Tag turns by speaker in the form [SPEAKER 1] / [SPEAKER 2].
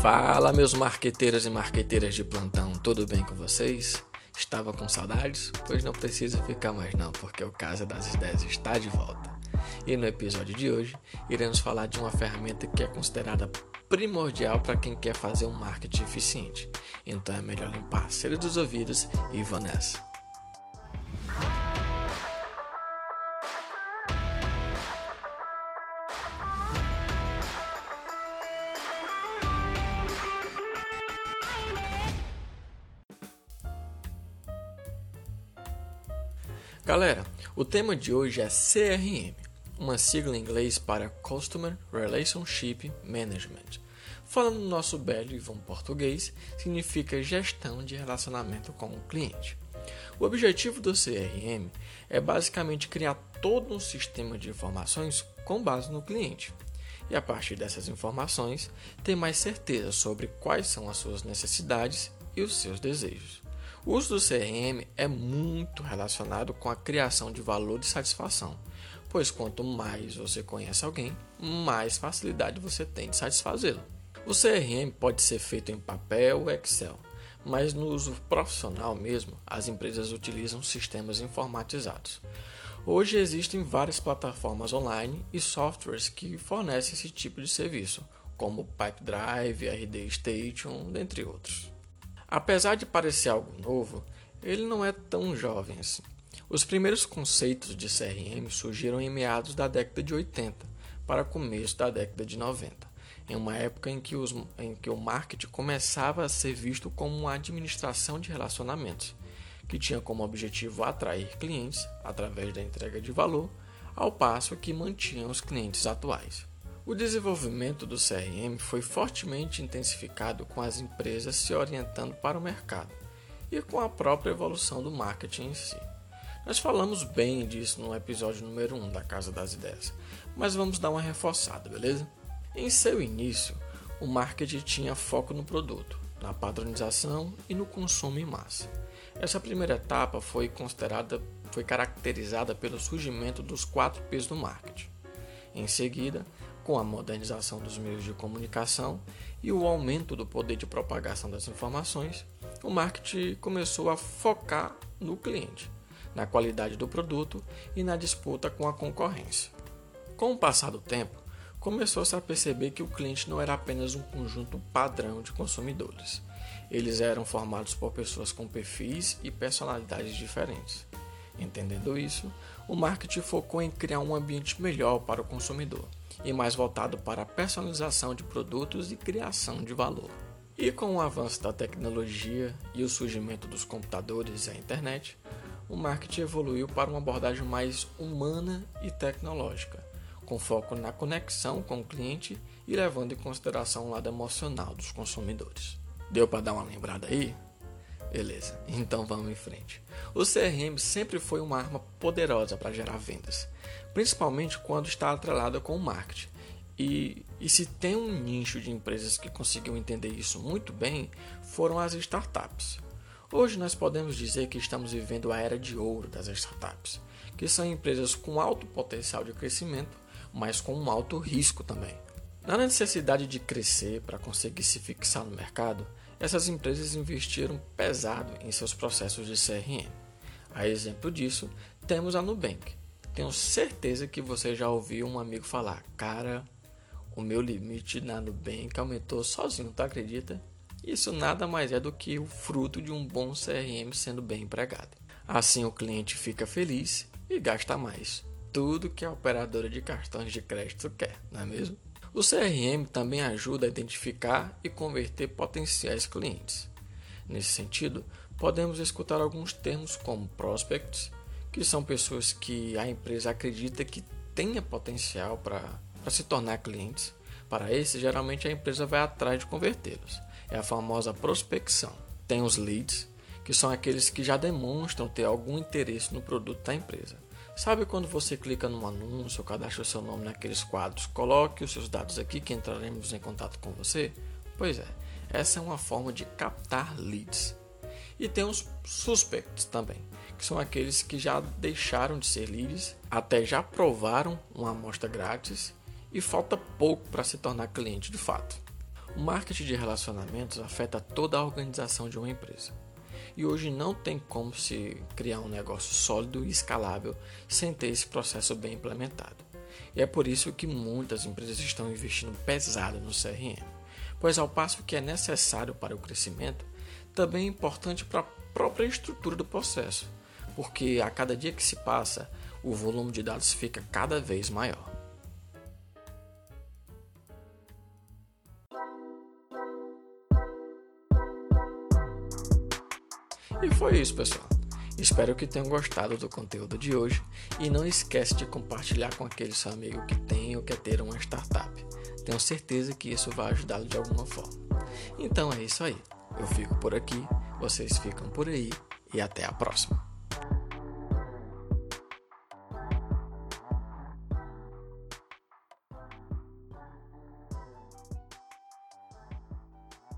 [SPEAKER 1] Fala, meus marqueteiros e marqueteiras de plantão, tudo bem com vocês? Estava com saudades? Pois não precisa ficar mais não, porque o Casa das Ideias está de volta. E no episódio de hoje, iremos falar de uma ferramenta que é considerada primordial para quem quer fazer um marketing eficiente. Então é melhor limpar a cera dos ouvidos e vou nessa. Galera, o tema de hoje é CRM, uma sigla em inglês para Customer Relationship Management. Falando no nosso belo e bom português, significa gestão de relacionamento com o cliente. O objetivo do CRM é basicamente criar todo um sistema de informações com base no cliente. E a partir dessas informações, ter mais certeza sobre quais são as suas necessidades e os seus desejos. O uso do CRM é muito relacionado com a criação de valor de satisfação, pois quanto mais você conhece alguém, mais facilidade você tem de satisfazê-lo. O CRM pode ser feito em papel ou Excel, mas no uso profissional mesmo, as empresas utilizam sistemas informatizados. Hoje existem várias plataformas online e softwares que fornecem esse tipo de serviço, como Pipedrive, RD Station, dentre outros. Apesar de parecer algo novo, ele não é tão jovem assim. Os primeiros conceitos de CRM surgiram em meados da década de 80 para começo da década de 90, em uma época em que, os, em que o marketing começava a ser visto como uma administração de relacionamentos, que tinha como objetivo atrair clientes através da entrega de valor, ao passo que mantinha os clientes atuais. O desenvolvimento do CRM foi fortemente intensificado com as empresas se orientando para o mercado e com a própria evolução do marketing em si. Nós falamos bem disso no episódio número 1 da Casa das Ideias, mas vamos dar uma reforçada, beleza? Em seu início, o marketing tinha foco no produto, na padronização e no consumo em massa. Essa primeira etapa foi considerada, foi caracterizada pelo surgimento dos quatro P's do marketing. Em seguida, com a modernização dos meios de comunicação e o aumento do poder de propagação das informações, o marketing começou a focar no cliente, na qualidade do produto e na disputa com a concorrência. Com o passar do tempo, começou-se a perceber que o cliente não era apenas um conjunto padrão de consumidores. Eles eram formados por pessoas com perfis e personalidades diferentes. Entendendo isso, o marketing focou em criar um ambiente melhor para o consumidor e mais voltado para a personalização de produtos e criação de valor. E com o avanço da tecnologia e o surgimento dos computadores e a internet, o marketing evoluiu para uma abordagem mais humana e tecnológica, com foco na conexão com o cliente e levando em consideração o lado emocional dos consumidores. Deu para dar uma lembrada aí? Beleza, então vamos em frente. O CRM sempre foi uma arma poderosa para gerar vendas, principalmente quando está atrelada com o marketing. E, e se tem um nicho de empresas que conseguiu entender isso muito bem, foram as startups. Hoje nós podemos dizer que estamos vivendo a era de ouro das startups, que são empresas com alto potencial de crescimento, mas com um alto risco também. Na necessidade de crescer para conseguir se fixar no mercado, essas empresas investiram pesado em seus processos de CRM. A exemplo disso, temos a Nubank. Tenho certeza que você já ouviu um amigo falar: Cara, o meu limite na Nubank aumentou sozinho, tu acredita? Isso nada mais é do que o fruto de um bom CRM sendo bem empregado. Assim o cliente fica feliz e gasta mais. Tudo que a operadora de cartões de crédito quer, não é mesmo? O CRM também ajuda a identificar e converter potenciais clientes. Nesse sentido, podemos escutar alguns termos como prospects, que são pessoas que a empresa acredita que tenha potencial para se tornar clientes. Para esses, geralmente a empresa vai atrás de convertê-los. É a famosa prospecção. Tem os leads, que são aqueles que já demonstram ter algum interesse no produto da empresa. Sabe quando você clica num anúncio, cadastra o seu nome naqueles quadros, coloque os seus dados aqui que entraremos em contato com você? Pois é, essa é uma forma de captar leads. E tem os suspects também, que são aqueles que já deixaram de ser leads, até já provaram uma amostra grátis e falta pouco para se tornar cliente de fato. O marketing de relacionamentos afeta toda a organização de uma empresa. E hoje não tem como se criar um negócio sólido e escalável sem ter esse processo bem implementado. E é por isso que muitas empresas estão investindo pesado no CRM, pois ao passo que é necessário para o crescimento, também é importante para a própria estrutura do processo, porque a cada dia que se passa, o volume de dados fica cada vez maior. E foi isso, pessoal. Espero que tenham gostado do conteúdo de hoje e não esquece de compartilhar com aquele seu amigo que tem ou quer ter uma startup. Tenho certeza que isso vai ajudá-lo de alguma forma. Então é isso aí. Eu fico por aqui, vocês ficam por aí e até a próxima.